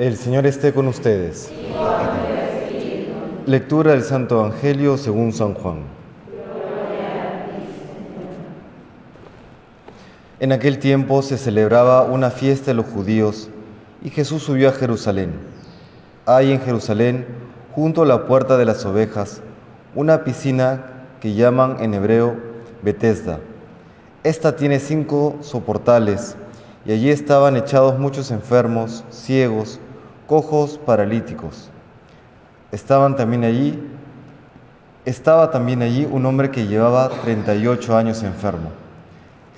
El Señor esté con ustedes. Lectura del Santo Evangelio según San Juan. En aquel tiempo se celebraba una fiesta de los judíos y Jesús subió a Jerusalén. Hay en Jerusalén, junto a la puerta de las ovejas, una piscina que llaman en hebreo Betesda. Esta tiene cinco soportales y allí estaban echados muchos enfermos, ciegos, cojos, paralíticos. Estaban también allí, estaba también allí un hombre que llevaba 38 años enfermo.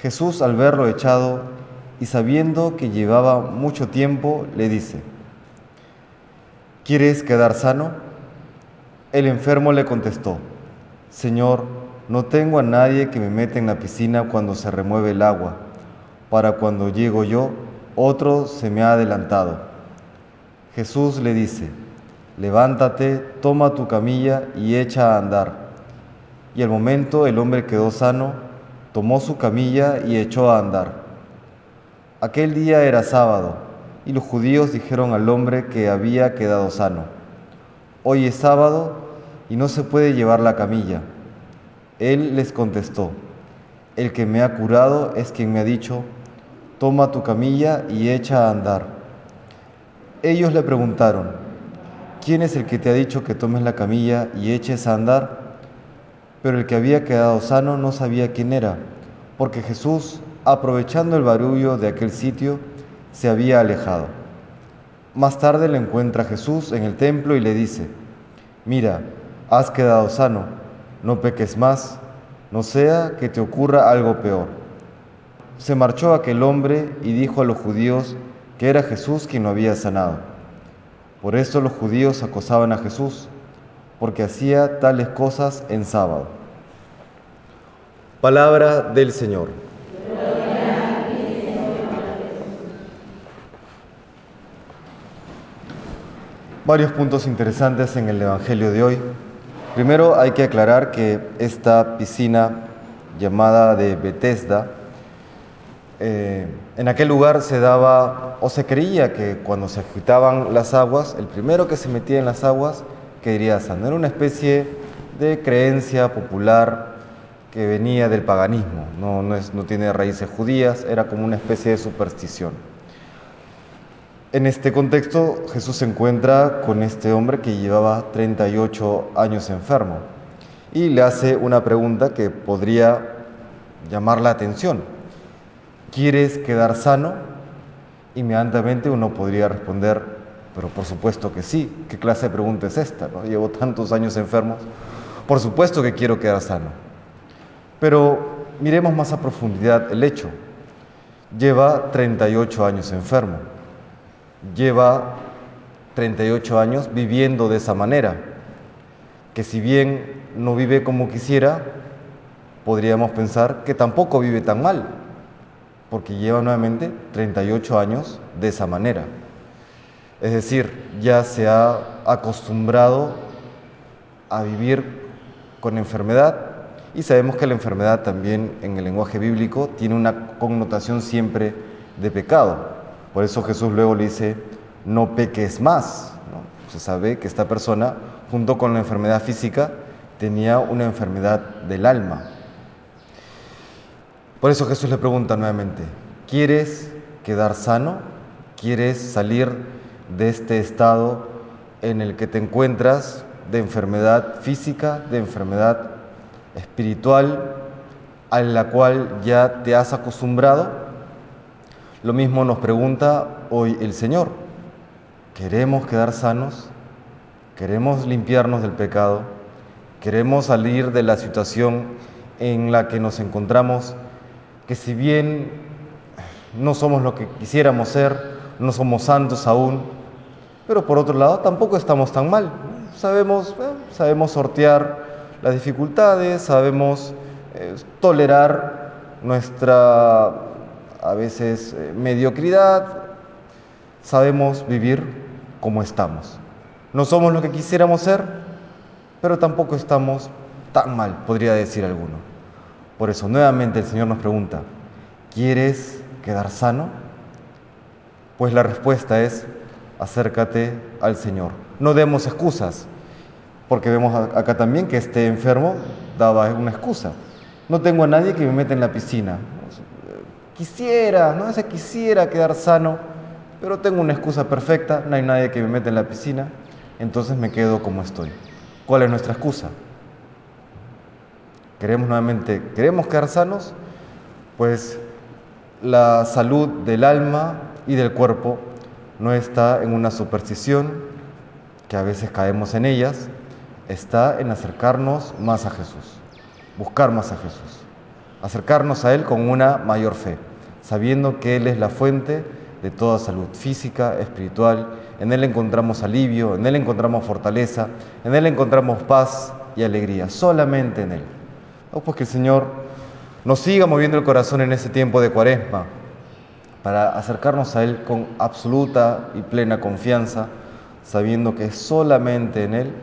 Jesús al verlo echado y sabiendo que llevaba mucho tiempo, le dice, ¿quieres quedar sano? El enfermo le contestó, Señor, no tengo a nadie que me meta en la piscina cuando se remueve el agua. Para cuando llego yo, otro se me ha adelantado. Jesús le dice, levántate, toma tu camilla y echa a andar. Y al momento el hombre quedó sano, tomó su camilla y echó a andar. Aquel día era sábado, y los judíos dijeron al hombre que había quedado sano, hoy es sábado y no se puede llevar la camilla. Él les contestó, el que me ha curado es quien me ha dicho, toma tu camilla y echa a andar. Ellos le preguntaron, ¿quién es el que te ha dicho que tomes la camilla y eches a andar? Pero el que había quedado sano no sabía quién era, porque Jesús, aprovechando el barullo de aquel sitio, se había alejado. Más tarde le encuentra Jesús en el templo y le dice, mira, has quedado sano, no peques más, no sea que te ocurra algo peor. Se marchó aquel hombre y dijo a los judíos que era Jesús quien lo había sanado. Por eso los judíos acosaban a Jesús, porque hacía tales cosas en sábado. Palabra del Señor. Varios puntos interesantes en el Evangelio de hoy. Primero hay que aclarar que esta piscina llamada de Bethesda, eh, en aquel lugar se daba o se creía que cuando se agitaban las aguas, el primero que se metía en las aguas quedaría sano. Era una especie de creencia popular que venía del paganismo, no, no tiene raíces judías, era como una especie de superstición. En este contexto, Jesús se encuentra con este hombre que llevaba 38 años enfermo y le hace una pregunta que podría llamar la atención. ¿Quieres quedar sano? Inmediatamente uno podría responder, pero por supuesto que sí. ¿Qué clase de pregunta es esta? ¿no? Llevo tantos años enfermos. Por supuesto que quiero quedar sano. Pero miremos más a profundidad el hecho. Lleva 38 años enfermo. Lleva 38 años viviendo de esa manera. Que si bien no vive como quisiera, podríamos pensar que tampoco vive tan mal porque lleva nuevamente 38 años de esa manera. Es decir, ya se ha acostumbrado a vivir con enfermedad y sabemos que la enfermedad también en el lenguaje bíblico tiene una connotación siempre de pecado. Por eso Jesús luego le dice, no peques más. Se sabe que esta persona, junto con la enfermedad física, tenía una enfermedad del alma. Por eso Jesús le pregunta nuevamente, ¿quieres quedar sano? ¿Quieres salir de este estado en el que te encuentras de enfermedad física, de enfermedad espiritual, a la cual ya te has acostumbrado? Lo mismo nos pregunta hoy el Señor. ¿Queremos quedar sanos? ¿Queremos limpiarnos del pecado? ¿Queremos salir de la situación en la que nos encontramos que si bien no somos lo que quisiéramos ser, no somos santos aún, pero por otro lado tampoco estamos tan mal. Sabemos, eh, sabemos sortear las dificultades, sabemos eh, tolerar nuestra a veces eh, mediocridad, sabemos vivir como estamos. No somos lo que quisiéramos ser, pero tampoco estamos tan mal, podría decir alguno. Por eso nuevamente el Señor nos pregunta, ¿quieres quedar sano? Pues la respuesta es acércate al Señor. No demos excusas, porque vemos acá también que este enfermo daba una excusa. No tengo a nadie que me meta en la piscina. Quisiera, no sé, quisiera quedar sano, pero tengo una excusa perfecta, no hay nadie que me meta en la piscina, entonces me quedo como estoy. ¿Cuál es nuestra excusa? Queremos nuevamente, queremos quedar sanos, pues la salud del alma y del cuerpo no está en una superstición, que a veces caemos en ellas, está en acercarnos más a Jesús, buscar más a Jesús, acercarnos a Él con una mayor fe, sabiendo que Él es la fuente de toda salud física, espiritual, en Él encontramos alivio, en Él encontramos fortaleza, en Él encontramos paz y alegría, solamente en Él. Pues que el Señor nos siga moviendo el corazón en este tiempo de cuaresma, para acercarnos a Él con absoluta y plena confianza, sabiendo que solamente en Él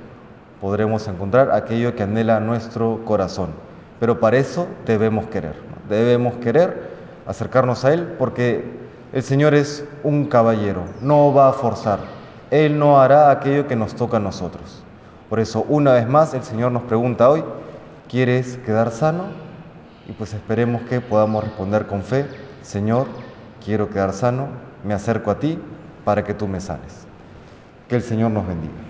podremos encontrar aquello que anhela nuestro corazón. Pero para eso debemos querer, debemos querer acercarnos a Él porque el Señor es un caballero, no va a forzar, Él no hará aquello que nos toca a nosotros. Por eso, una vez más, el Señor nos pregunta hoy, ¿quieres quedar sano? Y pues esperemos que podamos responder con fe, Señor, quiero quedar sano, me acerco a ti para que tú me sanes. Que el Señor nos bendiga.